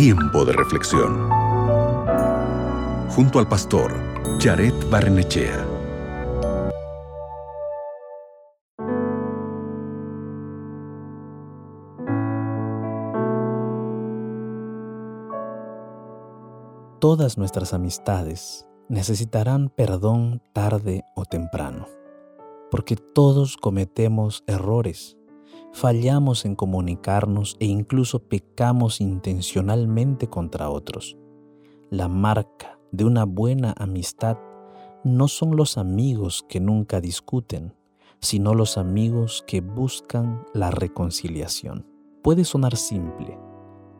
Tiempo de reflexión. Junto al pastor Jared Barnechea. Todas nuestras amistades necesitarán perdón tarde o temprano, porque todos cometemos errores fallamos en comunicarnos e incluso pecamos intencionalmente contra otros. La marca de una buena amistad no son los amigos que nunca discuten, sino los amigos que buscan la reconciliación. Puede sonar simple,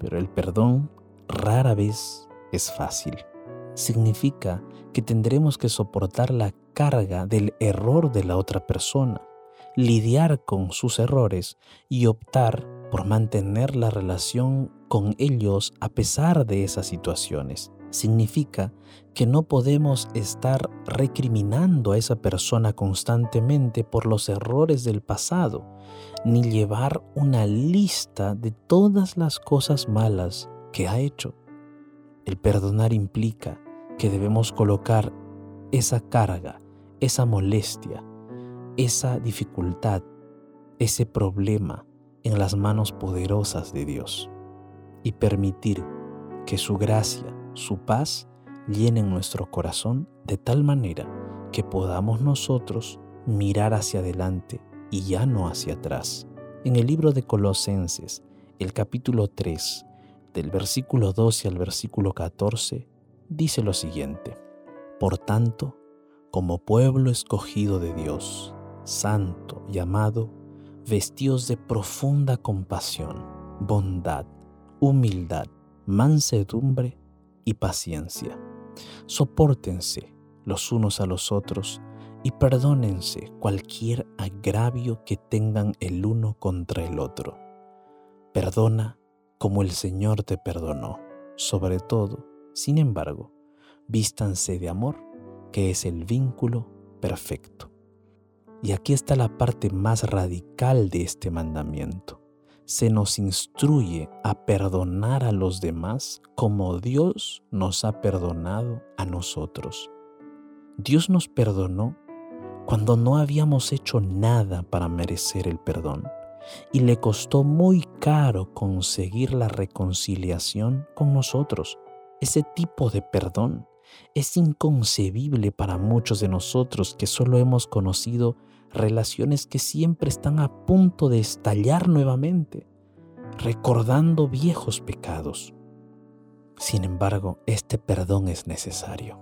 pero el perdón rara vez es fácil. Significa que tendremos que soportar la carga del error de la otra persona lidiar con sus errores y optar por mantener la relación con ellos a pesar de esas situaciones. Significa que no podemos estar recriminando a esa persona constantemente por los errores del pasado, ni llevar una lista de todas las cosas malas que ha hecho. El perdonar implica que debemos colocar esa carga, esa molestia, esa dificultad, ese problema en las manos poderosas de Dios y permitir que su gracia, su paz, llenen nuestro corazón de tal manera que podamos nosotros mirar hacia adelante y ya no hacia atrás. En el libro de Colosenses, el capítulo 3, del versículo 12 al versículo 14, dice lo siguiente, Por tanto, como pueblo escogido de Dios, santo y amado, vestidos de profunda compasión, bondad, humildad, mansedumbre y paciencia. Sopórtense los unos a los otros y perdónense cualquier agravio que tengan el uno contra el otro. Perdona como el Señor te perdonó. Sobre todo, sin embargo, vístanse de amor, que es el vínculo perfecto. Y aquí está la parte más radical de este mandamiento. Se nos instruye a perdonar a los demás como Dios nos ha perdonado a nosotros. Dios nos perdonó cuando no habíamos hecho nada para merecer el perdón y le costó muy caro conseguir la reconciliación con nosotros. Ese tipo de perdón es inconcebible para muchos de nosotros que solo hemos conocido relaciones que siempre están a punto de estallar nuevamente, recordando viejos pecados. Sin embargo, este perdón es necesario.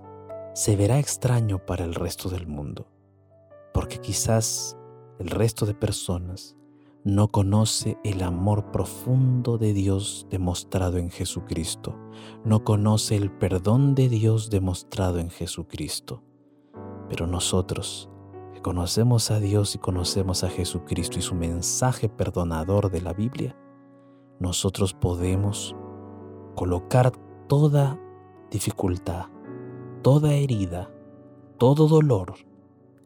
Se verá extraño para el resto del mundo, porque quizás el resto de personas no conoce el amor profundo de Dios demostrado en Jesucristo, no conoce el perdón de Dios demostrado en Jesucristo. Pero nosotros, que conocemos a Dios y conocemos a Jesucristo y su mensaje perdonador de la Biblia, nosotros podemos colocar toda dificultad, toda herida, todo dolor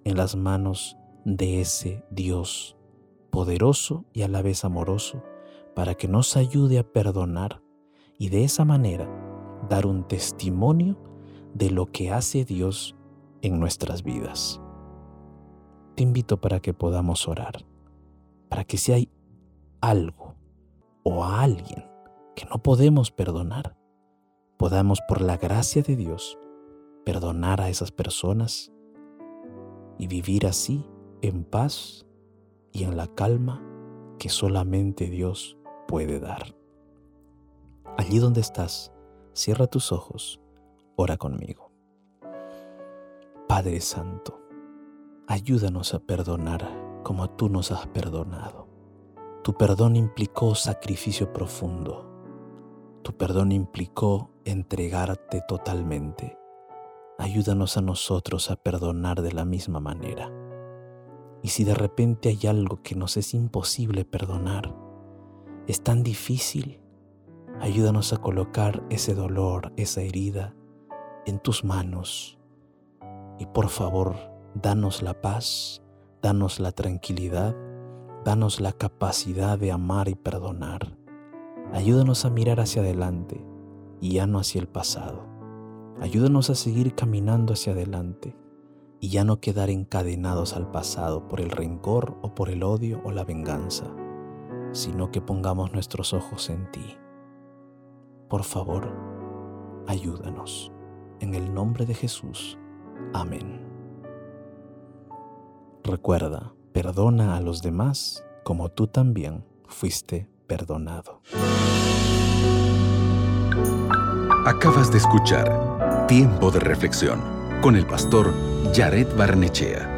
en las manos de ese Dios poderoso y a la vez amoroso, para que nos ayude a perdonar y de esa manera dar un testimonio de lo que hace Dios en nuestras vidas. Te invito para que podamos orar, para que si hay algo o alguien que no podemos perdonar, podamos por la gracia de Dios perdonar a esas personas y vivir así en paz y en la calma que solamente Dios puede dar. Allí donde estás, cierra tus ojos, ora conmigo. Padre Santo, ayúdanos a perdonar como tú nos has perdonado. Tu perdón implicó sacrificio profundo. Tu perdón implicó entregarte totalmente. Ayúdanos a nosotros a perdonar de la misma manera. Y si de repente hay algo que nos es imposible perdonar, es tan difícil, ayúdanos a colocar ese dolor, esa herida en tus manos. Y por favor, danos la paz, danos la tranquilidad, danos la capacidad de amar y perdonar. Ayúdanos a mirar hacia adelante y ya no hacia el pasado. Ayúdanos a seguir caminando hacia adelante y ya no quedar encadenados al pasado por el rencor o por el odio o la venganza, sino que pongamos nuestros ojos en ti. Por favor, ayúdanos. En el nombre de Jesús. Amén. Recuerda, perdona a los demás como tú también fuiste perdonado. Acabas de escuchar Tiempo de Reflexión con el pastor Jared Barnechea.